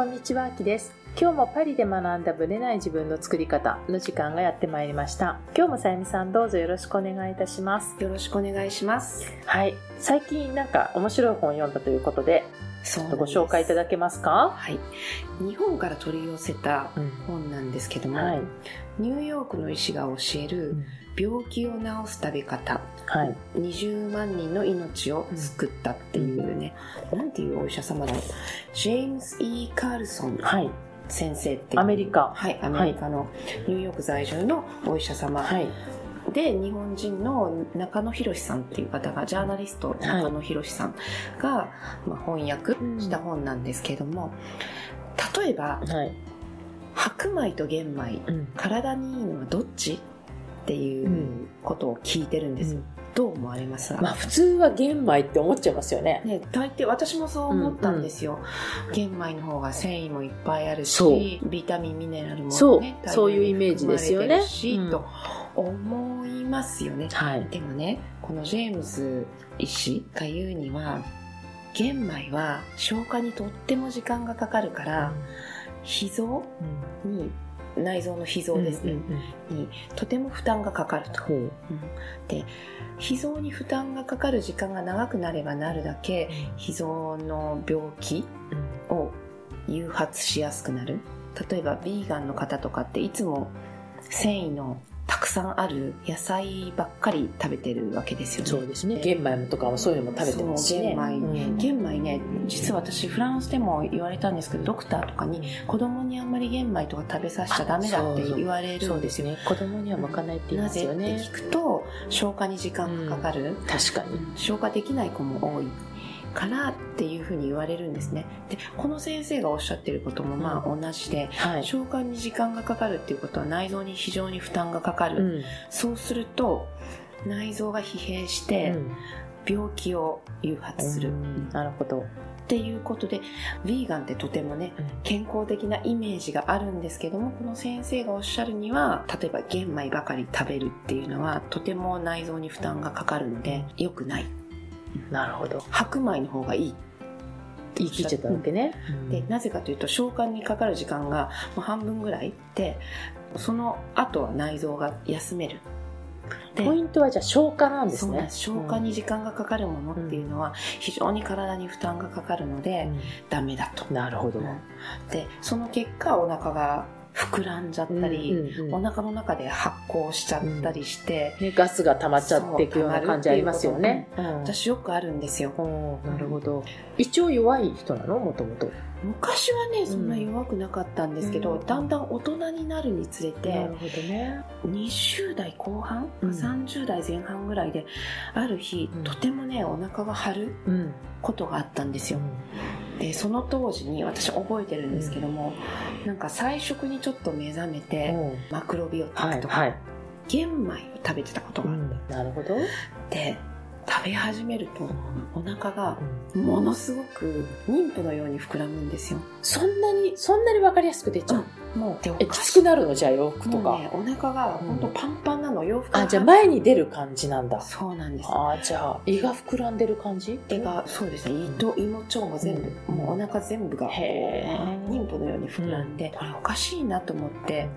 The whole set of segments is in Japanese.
こんにちは、あきです。今日もパリで学んだブレない自分の作り方の時間がやってまいりました。今日もさゆみさんどうぞよろしくお願いいたします。よろしくお願いします。はい。最近なんか面白い本を読んだということで、そちょっとご紹介いただけますか？はい。日本から取り寄せたうん。本なんですけども、はい。ニューヨークの医師が教える病気を治す食べ方、はい。20万人の命を救ったっていうね、なんていうお医者様だろう。ジェームズ・ E・ カールソンはい。先生っていう。アメリカ。はい、アメリカのニューヨーク在住のお医者様はい。で日本人の中野博さんっていう方がジャーナリスト中野博さんが、まあ、翻訳した本なんですけれども、例えばはい。白米と玄米うん。体にいいのはどっち？っていううんことを聞いてるんです。よ、どう思われます？か、まあ普通は玄米って思っちゃいますよね。ね、大抵私もそう思ったんですよ、玄米の方が繊維もいっぱいあるしビタミンミネラルも、ね、そう。そういうイメージですよね。うん。と思いますよね。はい。でもねこのジェームズ医師が言うには玄米は消化にとっても時間がかかるから脾臓に内臓の脾臓ですね、うんうんにとても負担がかかると、ほう。うん。で脾臓に負担がかかる時間が長くなればなるだけ脾臓の病気を誘発しやすくなる。例えばビーガンの方とかっていつも繊維のさんある野菜ばっかり食べてるわけですよねそうですね。玄米とかもそういうのも食べてますしね。玄米うん玄米ね実は私フランスでも言われたんですけどドクターとかに子供にあんまり玄米とか食べさせちゃダメだって言われるそうんでですよすね。子供には向かないって言いますなぜってよね。聞くと消化に時間がかかる、確かに。消化できない子も多いからっていうふうに言われるんですね。でこの先生がおっしゃってることもまあ同じで、はい。消化に時間がかかるっていうことは内臓に非常に負担がかかる、うん。そうすると内臓が疲弊してうん。病気を誘発する、うん。なるほど。っていうことでヴィーガンってとてもね健康的なイメージがあるんですけどもこの先生がおっしゃるには例えば玄米ばかり食べるっていうのはとても内臓に負担がかかるので良くないなるほど。白米の方がいい。言い切っちゃったわけね。でなぜかというと消化にかかる時間がもう半分ぐらいでその後は内臓が休める。でポイントはじゃあ消化なんですね。消化に時間がかかるものっていうのは非常に体に負担がかかるので、ダメだと。うんなるほど。でその結果お腹が膨らんじゃったり、うんうんうんお腹の中で発酵しちゃったりして、ねガスが溜まっちゃっていくような感じありますよね。うん私よくあるんですよなるほど。一応弱い人なの？もともと。昔はねそんな弱くなかったんですけど、うんだんだん大人になるにつれて、なるほどね。20代後半、うん30代前半ぐらいである日、うんとてもねお腹が張るうん。ことがあったんですよ、でその当時に私覚えてるんですけども、なんか菜食にちょっと目覚めて、うんマクロビオティはい。クとか、はい。玄米を食べてたことがあっなるほど。て、食べ始めるとお腹がものすごく妊婦のように膨らむんですよ。そんなに、そんなにわかりやすく出ちゃう？もうでおえ、かしきつくなるのじゃあ洋服とか？もうねお腹が本当パンパンなの、洋服があ、じゃあ前に出る感じなんだ。そうなんです。あーじゃあ胃が膨らんでる感じ？胃がそうですね。胃と胃も腸も全部、うん。もうお腹全部が妊婦のように膨らんで、これおかしいなと思って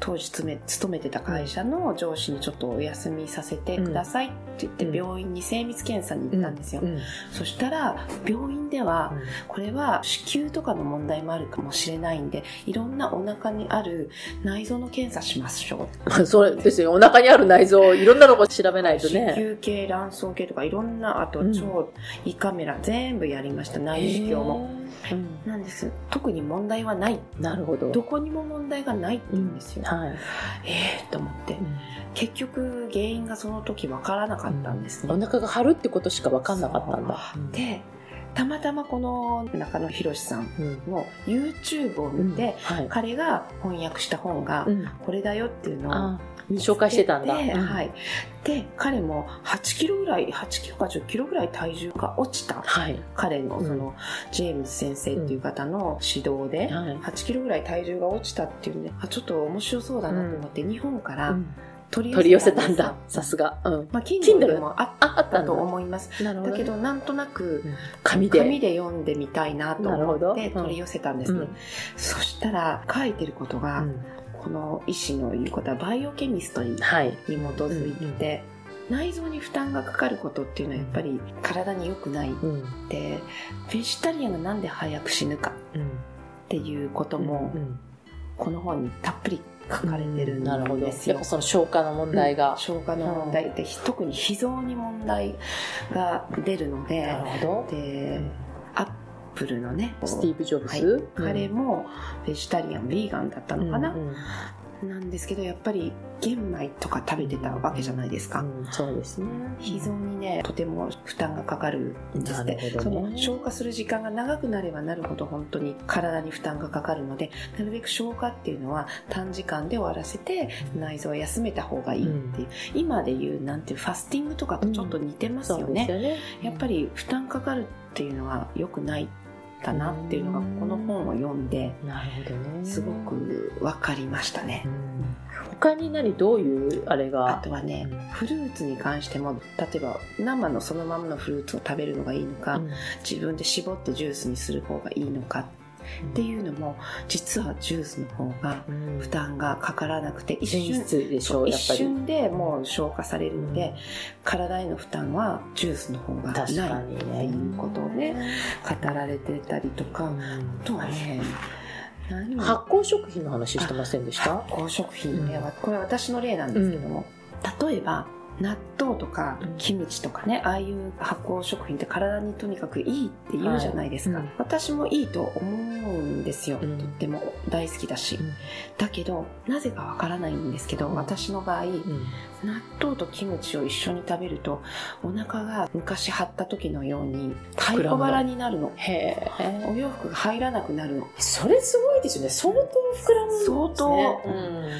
当時勤め勤めてた会社の上司にちょっとお休みさせてくださいって言ってうん病院に精密検査に行ったんですよ、うんそしたら病院ではこれは子宮とかの問題もあるかもしれないんでいろんなお腹にある内臓の検査しましょう。ま あそうですよ。お腹にある内臓、いろんなのを調べないと子ね。宮系卵巣系とかいろんなあとうん。腸、胃カメラ全部やりました。内視鏡もなんです。特に問題はない。なるほど。どこにも問題がないって言うんですよ、はい。ええと思って。結局原因がその時分からなかったんですね、お腹が張るってことしか分かんなかったんだ。でたまたまこの中野博さんうん、の YouTube を見て、はい。彼が翻訳した本がうん。これだよっていうのをあ紹介してたんだ。はい、で彼も8キロぐらい8キロか10キロぐらい体重が落ちた。はい。彼のうん。その、ジェームズ先生っていう方の指導で、はい。8キロぐらい体重が落ちたっていうねあちょっと面白そうだなと思って、日本からうん。取取り寄せたんだ。さすが、うん、まあ、Kindle Kindle でもあったたと思います。なるほど。だけどなんとなくうん。紙で。紙で読んでみたいなと思ってうん。取り寄せたんですね、うん。そしたら書いてることが、うんこの医師の言うことはバイオケミストにはい。に基づいてて、内臓に負担がかかることっていうのはやっぱり体に良くないっうん。てベジタリアンがなんで早く死ぬかうん。っていうこともうんこの本にたっぷり書かれてるんなるほど。ですよやっぱ。その消化の問題が、消化の問題で特に脾臓に問題が出るのでなるほど。でアップルのねスティーブ・ジョブズ、はい、彼もベジタリアン、ビーガンだったのかな、うんうん。なんですけどやっぱり玄米とか食べてたわけじゃないですか、うん。そうですね。脾臓にねとても負担がかかるんですって、なるほその消化する時間が長くなればなるほど本当に体に負担がかかるのでなるべく消化っていうのは短時間で終わらせて内臓を休めた方がいいっていう、今でいうなんていうファスティングとかとちょっと似てますよね、よね。やっぱり負担かかるっていうのは良くないかなっていうのがこの本を読んでなるほどね。すごく分かりましたね。う。ん。他に何どういうあれあがとはねうん。フルーツに関しても例えば生のそのままのフルーツを食べるのがいいのか、うん。自分で絞ってジュースにする方がいいのかっていうのも実はジュースの方がうん。負担がかからなくて一繊瞬質でしょそう一瞬でもう消化されるので、体への負担はジュースの方がない。確かにってねいうことをね語られてたりとか、うん。あとはね発酵食品の話してませんでした？発酵食品ね、うん。これは私の例なんですけども、例えば納豆とかうん。キムチとかね、ああいう発酵食品って体にとにかくいいって言うじゃないですか、はいうん。私もいいと思うんですよ、うん。とっても大好きだし、うん。だけどなぜかわからないんですけど、うん。私の場合うん。納豆とキムチを一緒に食べるとお腹が昔張った時のように太鼓腹になるの。へおえ洋服が入らなくなるの。それすごいですよね。相当膨らむんですね。相当。う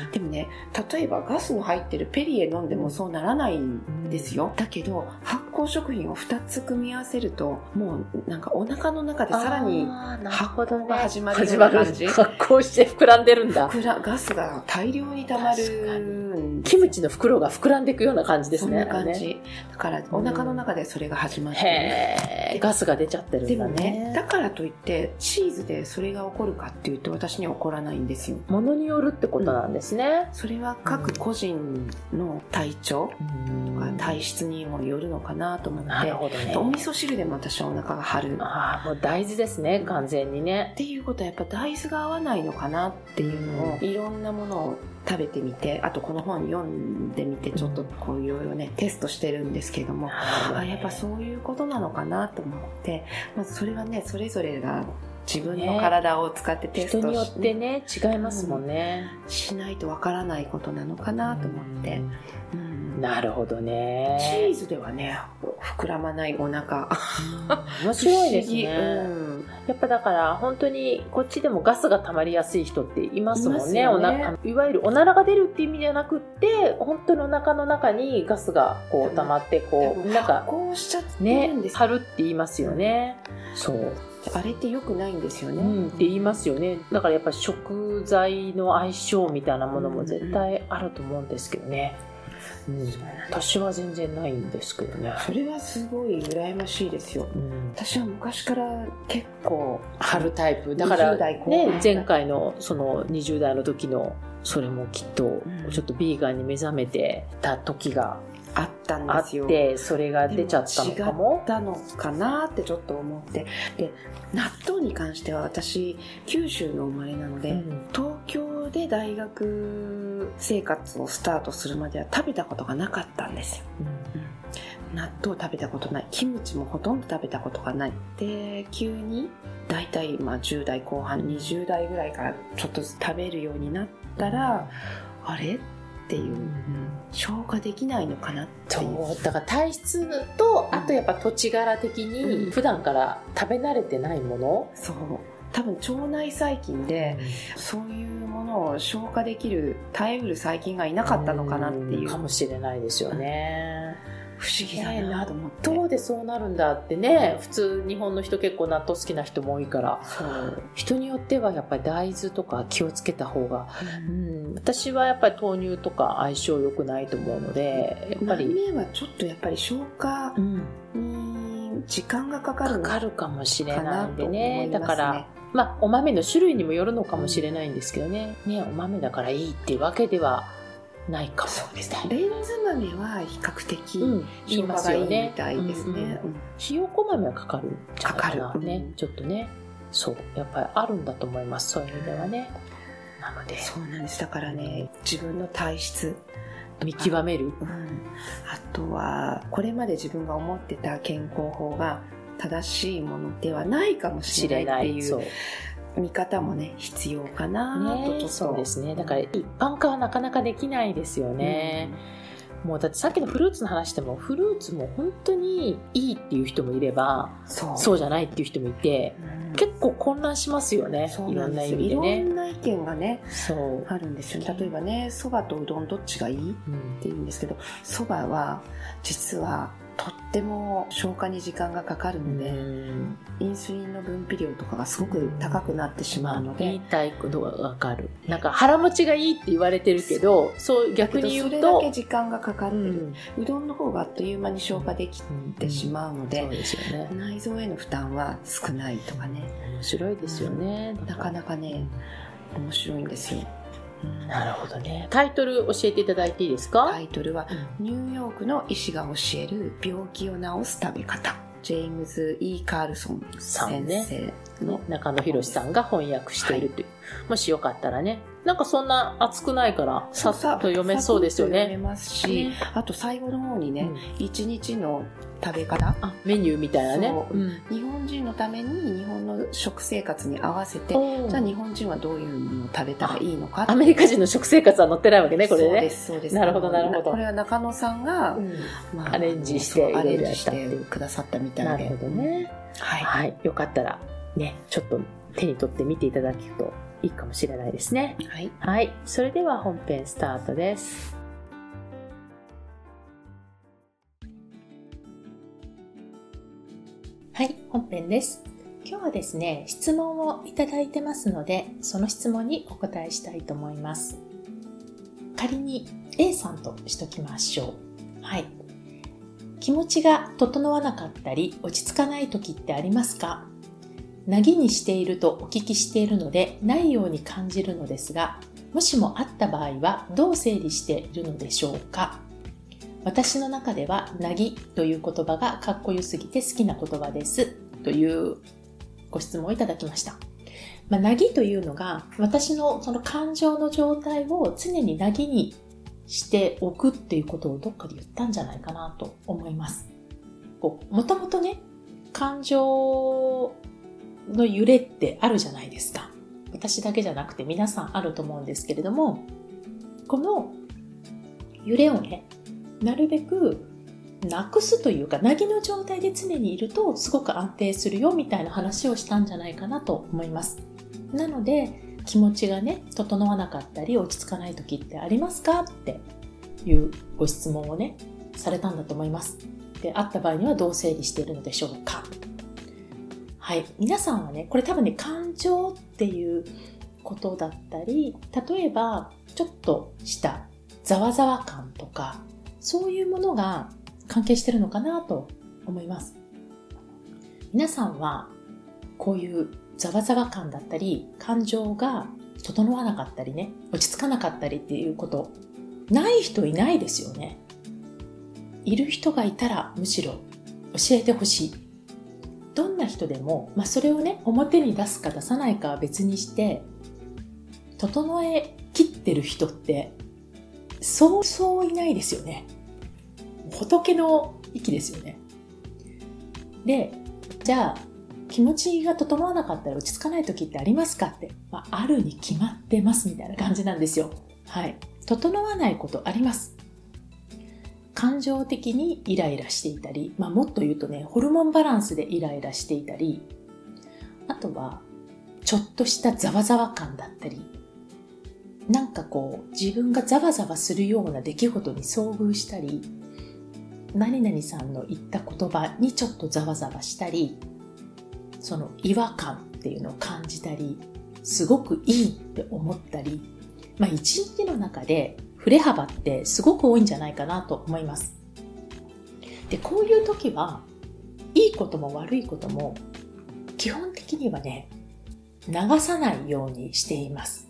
ん。でもね例えばガスの入ってるペリエ飲んでもそうならないないんですよ、だけど発酵食品を2つ組み合わせるともうなんかお腹の中でさらに発酵が始まるよう感じ。発酵して膨らんでるんだ。膨らガスが大量に溜まるキムチの袋が膨らんでいくような感じですそんねな感じ。だからお腹の中でそれが始まって。るへえガスが出ちゃってるんだでねもねだからといってチーズでそれが起こるかっていうと私には起こらないんですよ。ものによるってことなんですね、それは各個人の体調うん。とか体質にもよるのかなと思って、なるほどね。お味噌汁でも私はお腹が張る。っああもう大豆ですね完全にね。ていうことはやっぱ大豆が合わないのかなっていうのを、ういろんなものを食べてみてあとこの本読んでみてちょっとこういろいろねテストしてるんですけども、あやっぱそういうことなのかなと思って、まずそれはねそれぞれが自分の体を使ってテスト人によってね違いますもんね、しないとわからないことなのかなと思って、うん。なるほどチねーズではね膨らまないお腹。面白いですね、うん。やっぱだから本当にこっちでもガスが溜まりやすい人っていますもんね。ね。おないわゆるおならが出るっていう意味じゃなくって本当にお腹の中にガスがこう溜まってこうなんかこうしちゃってるねんです張るって言いますよね、そう、あれって良くないんですよね、うん、って言いますよね。だからやっぱ食材の相性みたいなものも絶対あると思うんですけどね、うん、私は全然ないんですけどね、それはすごい羨ましいですよ。うん、私は昔から結構春タイプ。だから20代後半ね前回のその20代の時のそれもきっとん。ちょっとビーガンに目覚めてた時があったんあっですよ。てそれが出ちゃったのかも。違ったのかなってちょっと思って。で納豆に関しては私九州の生まれなので、うん。東京で大学生活をスタートするまでは食べたことがなかったんですよ。納豆食べたことない。キムチもほとんど食べたことがない。で急に大体まあ10代後半20代ぐらいからちょっと食べるようになったら、あれ？っていう。消化できないのかなっていう。そう。だから体質とあとやっぱ土地柄的うん。に普段から食べ慣れてないもの、そう。多分腸内細菌でそういうものを消化できる耐えうる細菌がいなかったのかなっていう。かもしれないですよね、不思議だな。と思って。糖でそうなるんだってね。普通日本の人結構納豆好きな人も多いから。人によってはやっぱり大豆とか気をつけた方が、うん、私はやっぱり豆乳とか相性良くないと思うのでやっぱり、豆はちょっとやっぱり消化うん、に時間がかかるかかるかもしれかなないんでねね。だからまあお豆の種類にもよるのかもしれないんですけどね。ねお豆だからいいっていうわけではないかも。そうですね。レンズ豆は比較的消化がいいみたいですうんうん。ね。うん。ひよこ豆はかかるかな。かかるね、うん。ちょっとね。そう。やっぱりあるんだと思います。そういう意味ではね。なので。そうなんです。だからね、自分の体質、見極める？うん、あとはこれまで自分が思ってた健康法が正しいものではないかもし知れれなっていう見方もね必要かなとねと、そうですね。だから一般化はなかなかできないですよね、もうだってさっきのフルーツの話でもフルーツも本当にいいっていう人もいればうんそう。そうじゃないっていう人もいてうん。結構混乱しますよね。いろんななんですよいろんな意見がねそう、あるんですよ。例えばねそばとうどんどっちがいい？っうん。て言うんですけどそばは実はとっても消化に時間がかかるので、うん。インスリンの分泌量とかがすごく高くなってしまうので言い、たいことがわかる。なんか腹持ちがいいって言われてるけどそう逆に言うそれだとけ時間がかかってる、うん。うどんの方があっという間に消化できてしまうので、内臓への負担は少ないとかね。面白いですよね、なかなかね面白いんですよ、うんなるほどね。タイトル教えていただいていいですか、タイトルは「ニューヨークの医師が教える病気を治す食べ方」ジェームズ・ E・ カールソン先生の、中野博さんが翻訳しているという、もしよかったらね。なんかそんな熱くないからさっと読めそうですよサクッと読めねますし、ねあと最後の方にねうん、一日の食べ方。あメニューみたいなね。そう。うん。日本人のために日本の食生活に合わせてじゃあ日本人はどういうものを食べたらいいのかアメリカ人の食生活は載ってないわけねこれそうでね。すそうです。なるほどなるほど。これは中野さんが、うん。まあアレンジしてアレンジしてくださったみたいで。なるほどね。はい、はい。よかったらねちょっと手に取って見ていただくといいかもしれないですね。はい、はい。それでは本編スタートです。はい本編です。今日はですね質問をいただいてますのでその質問にお答えしたいと思います。仮に A さんとしときましょう。はい。気持ちが整わなかったり落ち着かない時ってありますか？なぎにしているとお聞きしているのでないように感じるのですがもしもあった場合はどう整理しているのでしょうか？私の中ではなぎという言葉がかっこよすぎて好きな言葉ですというご質問をいただきました。まあ、なぎというのが私のその感情の状態を常になぎにしておくっていうことをどっかで言ったんじゃないかなと思います。こうもともとね、感情の揺れってあるじゃないですか。私だけじゃなくて皆さんあると思うんですけれども、この揺れをね、なるべくなくすというか、なぎの状態で常にいるとすごく安定するよみたいな話をしたんじゃないかなと思います。なので、気持ちがね、整わなかったり落ち着かない時ってありますかっていうご質問をね、されたんだと思います。で、あった場合にはどう整理しているのでしょうかはい。皆さんはね、これ多分ね、感情っていうことだったり、例えば、ちょっとしたざわざわ感とか、そういうものが関係してるのかなと思います。皆さんは、こういうざわざわ感だったり、感情が整わなかったりね、落ち着かなかったりっていうこと、ない人いないですよね。いる人がいたらむしろ教えてほしい。どんな人でも、まあ、それをね、表に出すか出さないかは別にして、整えきってる人って、そうそういないですよね。仏の域ですよね。で、じゃあ、気持ちが整わなかったら落ち着かない時ってありますかって、まあ、あるに決まってますみたいな感じなんですよ。はい。整わないことあります。感情的にイライラしていたり、まあ、もっと言うとね、ホルモンバランスでイライラしていたり、あとは、ちょっとしたざわざわ感だったり、なんかこう、自分がざわざわするような出来事に遭遇したり、何々さんの言った言葉にちょっとざわざわしたりその違和感っていうのを感じたりすごくいいって思ったりまあ一日の中で振れ幅ってすごく多いんじゃないかなと思いますでこういう時はいいことも悪いことも基本的にはね流さないようにしています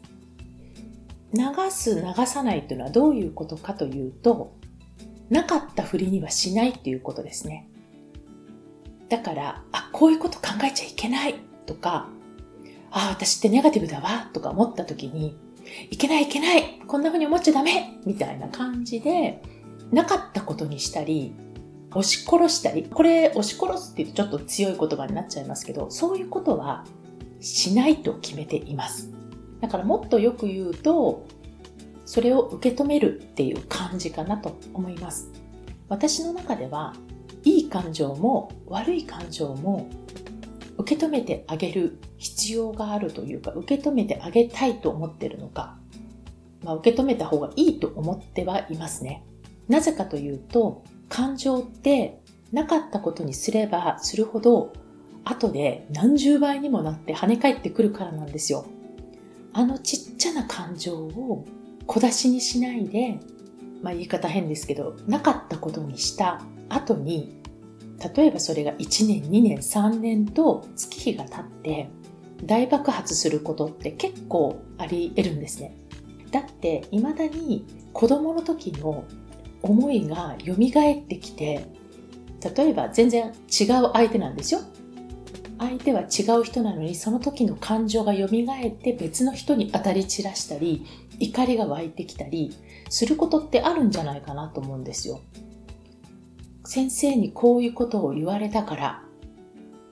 流す流さないというのはどういうことかというとなかったふりにはしないっていうことですね。だから、あ、こういうこと考えちゃいけないとか、あ、私ってネガティブだわとか思った時に、いけないいけないこんな風に思っちゃダメみたいな感じで、なかったことにしたり、押し殺したり、これ押し殺すって言うとちょっと強い言葉になっちゃいますけど、そういうことはしないと決めています。だからもっとよく言うと、それを受け止めるっていう感じかなと思います。私の中では、いい感情も悪い感情も受け止めてあげる必要があるというか、受け止めてあげたいと思ってるのか、まあ、受け止めた方がいいと思ってはいますね。なぜかというと、感情ってなかったことにすればするほど、後で何十倍にもなって跳ね返ってくるからなんですよ。あのちっちゃな感情を小出しにしないで、まあ言い方変ですけど、なかったことにした後に、例えばそれが1年、2年、3年と月日が経って大爆発することって結構あり得るんですね。だって未だに子供の時の思いが蘇ってきて、例えば全然違う相手なんですよ。相手は違う人なのにその時の感情が蘇って別の人に当たり散らしたり怒りが湧いてきたりすることってあるんじゃないかなと思うんですよ。先生にこういうことを言われたから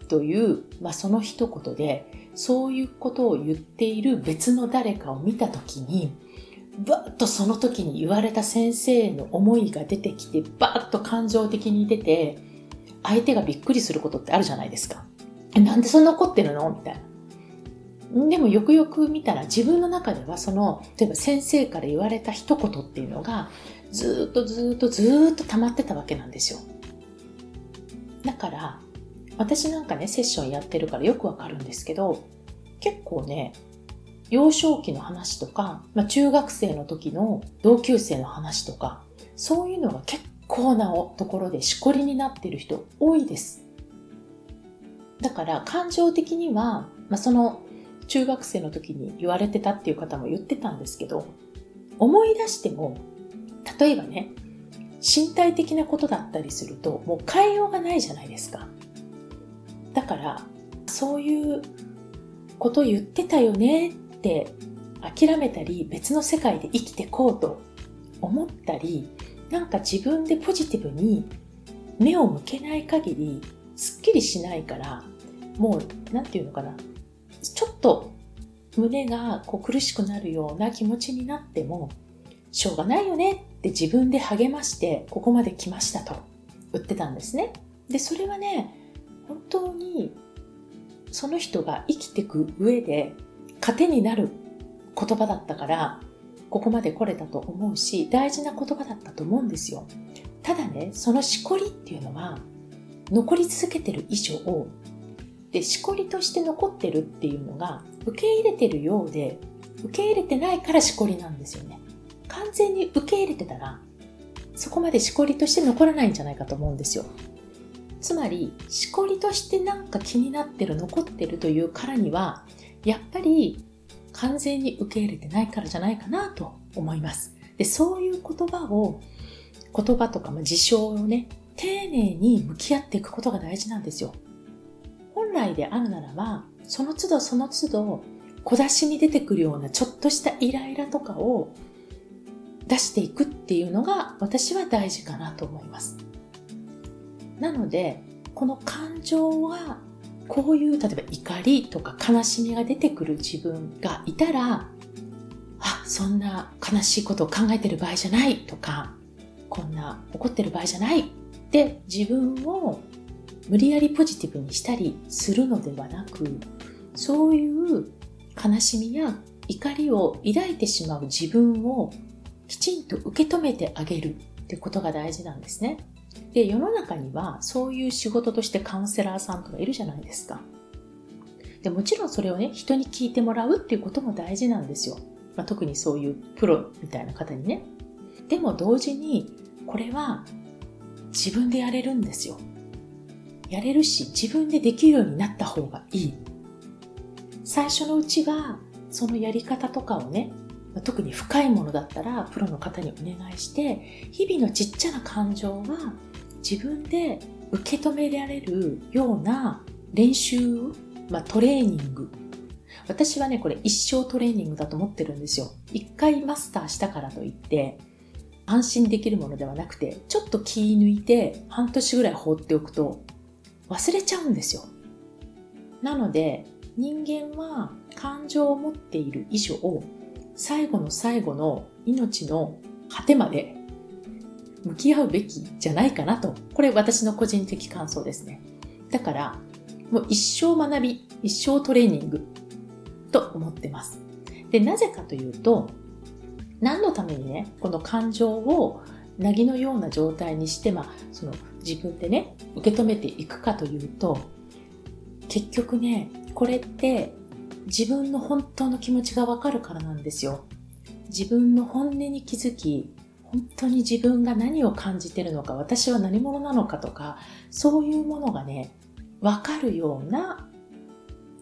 という、まあ、その一言でそういうことを言っている別の誰かを見た時にバッとその時に言われた先生の思いが出てきてバッと感情的に出て相手がびっくりすることってあるじゃないですか。なんでそんな怒ってるの？みたいな。でもよくよく見たら自分の中ではその、例えば先生から言われた一言っていうのがずっとずっとずっと溜まってたわけなんですよ。だから、私なんかね、セッションやってるからよくわかるんですけど、結構ね、幼少期の話とか、まあ、中学生の時の同級生の話とか、そういうのが結構なところでしこりになってる人多いです。だから感情的には、まあ、その中学生の時に言われてたっていう方も言ってたんですけど、思い出しても、例えばね、身体的なことだったりすると、もう変えようがないじゃないですか。だから、そういうこと言ってたよねって諦めたり、別の世界で生きてこうと思ったり、なんか自分でポジティブに目を向けない限り、すっきりしないから、もう、なんていうのかな、ちょっと胸がこう苦しくなるような気持ちになっても、しょうがないよねって自分で励まして、ここまで来ましたと言ってたんですね。で、それはね、本当にその人が生きていく上で糧になる言葉だったから、ここまで来れたと思うし、大事な言葉だったと思うんですよ。ただね、そのしこりっていうのは、残り続けてる以上、で、しこりとして残ってるっていうのが、受け入れてるようで、受け入れてないからしこりなんですよね。完全に受け入れてたら、そこまでしこりとして残らないんじゃないかと思うんですよ。つまり、しこりとしてなんか気になってる、残ってるというからには、やっぱり完全に受け入れてないからじゃないかなと思います。で、そういう言葉を、言葉とか、まあ、事象をね、丁寧に向き合っていくことが大事なんですよ。本来であるならば、その都度その都度、小出しに出てくるようなちょっとしたイライラとかを出していくっていうのが私は大事かなと思います。なので、この感情はこういう例えば怒りとか悲しみが出てくる自分がいたら、あ、そんな悲しいことを考えてる場合じゃないとか、こんな怒ってる場合じゃないって自分を無理やりポジティブにしたりするのではなく、そういう悲しみや怒りを抱いてしまう自分をきちんと受け止めてあげるってことが大事なんですね。で、世の中にはそういう仕事としてカウンセラーさんとかいるじゃないですか。でもちろんそれをね、人に聞いてもらうっていうことも大事なんですよ。まあ、特にそういうプロみたいな方にね。でも同時に、これは自分でやれるんですよ。やれるし、自分でできるようになった方がいい。最初のうちは、そのやり方とかをね、特に深いものだったら、プロの方にお願いして、日々のちっちゃな感情は自分で受け止められるような練習、まあ、トレーニング。私はね、これ一生トレーニングだと思ってるんですよ。一回マスターしたからといって、安心できるものではなくて、ちょっと気抜いて半年ぐらい放っておくと忘れちゃうんですよ。なので、人間は感情を持っている以上、最後の最後の命の果てまで向き合うべきじゃないかなと。これ私の個人的感想ですね。だから、もう一生学び、一生トレーニングと思ってます。で、なぜかというと、何のためにね、この感情をなぎのような状態にして、まあ、その自分でね、受け止めていくかというと、結局ね、これって自分の本当の気持ちがわかるからなんですよ。自分の本音に気づき、本当に自分が何を感じてるのか、私は何者なのかとか、そういうものがね、わかるような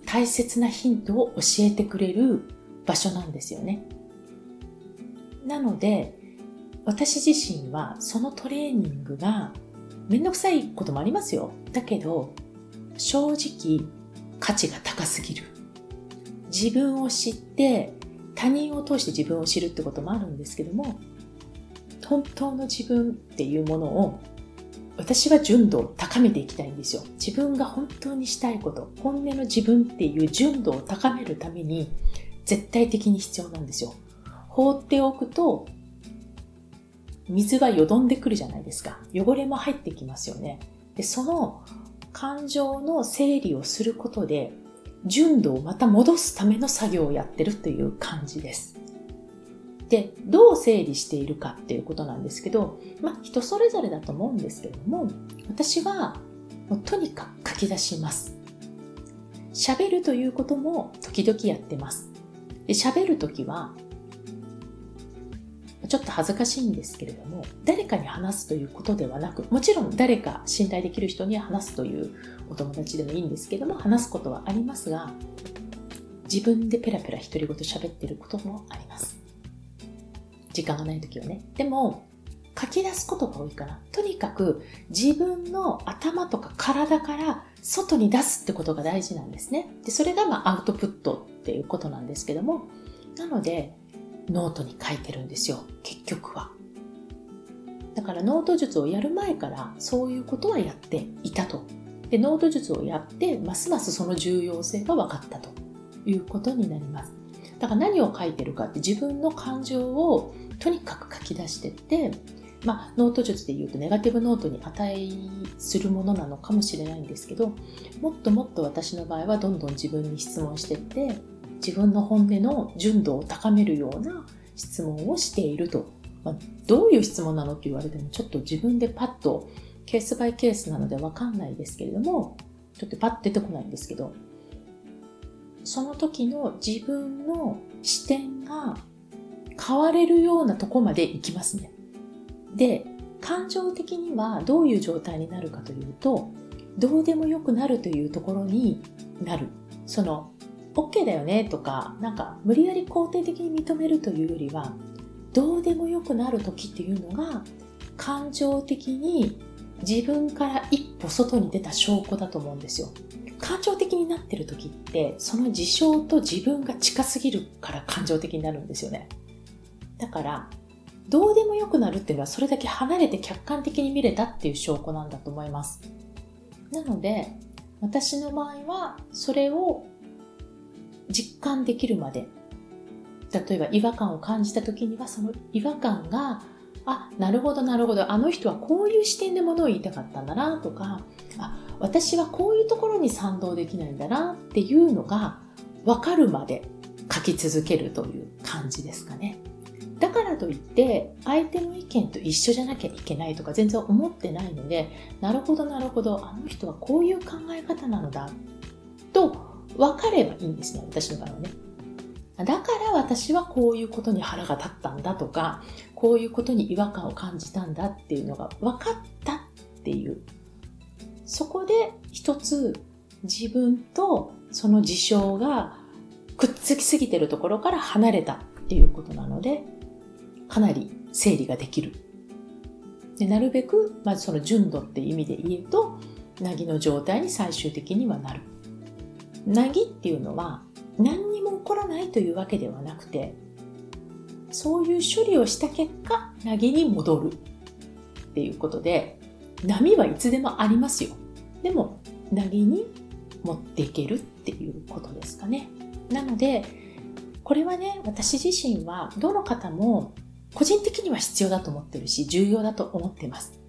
大切なヒントを教えてくれる場所なんですよね。なので、私自身はそのトレーニングがめんどくさいこともありますよ。だけど、正直価値が高すぎる。自分を知って他人を通して自分を知るってこともあるんですけども、本当の自分っていうものを私は純度を高めていきたいんですよ。自分が本当にしたいこと、本音の自分っていう純度を高めるために絶対的に必要なんですよ。放っておくと水はよどんでくるじゃないですか。汚れも入ってきますよね。で、その感情の整理をすることで、純度をまた戻すための作業をやってるという感じです。で、どう整理しているかっていうことなんですけど、まあ人それぞれだと思うんですけども、私はもうとにかく書き出します。喋るということも時々やってます。で喋るときはちょっと恥ずかしいんですけれども、誰かに話すということではなく、もちろん誰か信頼できる人に話すというお友達でもいいんですけども、話すことはありますが、自分でペラペラ独り言喋ってることもあります。時間がない時はね。でも、書き出すことが多いかな。とにかく自分の頭とか体から外に出すってことが大事なんですね。で、それがまあアウトプットっていうことなんですけども、なので、ノートに書いてるんですよ結局は。だからノート術をやる前からそういうことはやっていたと。でノート術をやってますますその重要性が分かったと。いうことになります。だから何を書いてるかって自分の感情をとにかく書き出してってまあ、ノート術で言うとネガティブノートに値するものなのかもしれないんですけどもっともっと私の場合はどんどん自分に質問してって自分の本音の純度を高めるような質問をしていると。まあ、どういう質問なのって言われてもちょっと自分でパッとケースバイケースなのでわかんないですけれども、ちょっとパッと出てこないんですけど、その時の自分の視点が変われるようなとこまで行きますね。で、感情的にはどういう状態になるかというと、どうでもよくなるというところになる。その OK だよねとか、なんか無理やり肯定的に認めるというよりは、どうでもよくなる時っていうのが、感情的に自分から一歩外に出た証拠だと思うんですよ。感情的になってる時って、その事象と自分が近すぎるから感情的になるんですよね。だから、どうでもよくなるっていうのはそれだけ離れて客観的に見れたっていう証拠なんだと思います。なので、私の場合はそれを実感できるまで。例えば違和感を感じた時にはその違和感があなるほどなるほどあの人はこういう視点でものを言いたかったんだなとかあ私はこういうところに賛同できないんだなっていうのが分かるまで書き続けるという感じですかね。だからといって相手の意見と一緒じゃなきゃいけないとか全然思ってないのでなるほどなるほどあの人はこういう考え方なのだと分かればいいんですね私の場合はねだから私はこういうことに腹が立ったんだとかこういうことに違和感を感じたんだっていうのが分かったっていうそこで一つ自分とその事象がくっつきすぎてるところから離れたっていうことなのでかなり整理ができる。でなるべく、まずその純度っていう意味で言うと、なぎの状態に最終的にはなる。なぎっていうのは何にも起こらないというわけではなくて、そういう処理をした結果、なぎに戻るっていうことで、波はいつでもありますよ。でも、なぎに持っていけるっていうことですかね。なので、これはね、私自身はどの方も個人的には必要だと思ってるし、重要だと思ってます。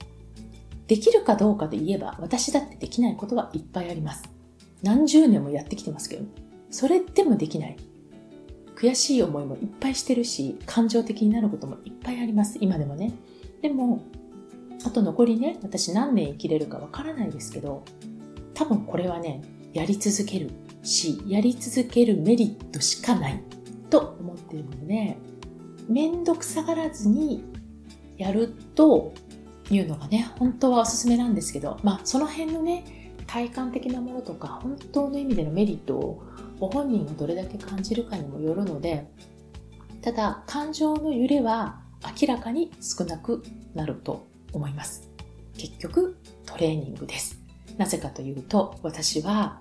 できるかどうかで言えば、私だってできないことはいっぱいあります。何十年もやってきてますけど、それでもできない。悔しい思いもいっぱいしてるし、感情的になることもいっぱいあります。今でもね。でも、あと残りね、私何年生きれるかわからないですけど、多分これはね、やり続けるし、やり続けるメリットしかないと思っているので、めんどくさがらずにやるというのがね、本当はおすすめなんですけど、まあその辺のね、体感的なものとか、本当の意味でのメリットをご本人がどれだけ感じるかにもよるので、ただ感情の揺れは明らかに少なくなると思います。結局トレーニングです。なぜかというと、私は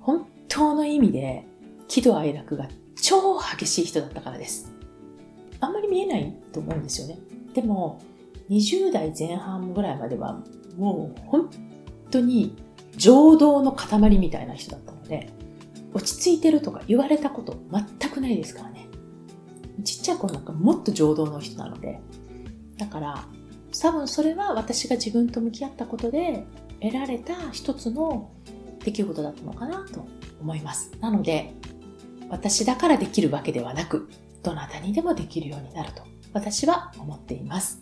本当の意味で喜怒哀楽が超激しい人だったからです。あんまり見えないと思うんですよね。でも、20代前半ぐらいまでは、もう本当に情動の塊みたいな人だったので、落ち着いてるとか言われたこと全くないですからね。ちっちゃい頃なんかもっと情動の人なので。だから、多分それは私が自分と向き合ったことで得られた一つの出来事だったのかなと思います。なので、私だからできるわけではなく、どなたにでもできるようになると私は思っています。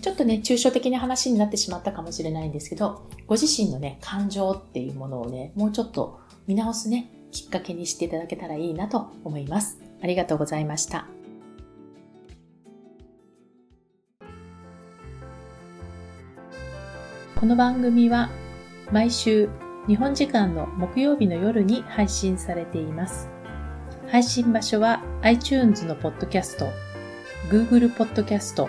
ちょっとね、抽象的な話になってしまったかもしれないんですけど、ご自身のね、感情っていうものをね、もうちょっと見直すね、きっかけにしていただけたらいいなと思います。ありがとうございました。この番組は毎週日本時間の木曜日の夜に配信されています。配信場所は iTunes のポッドキャスト、Google ポッドキャスト、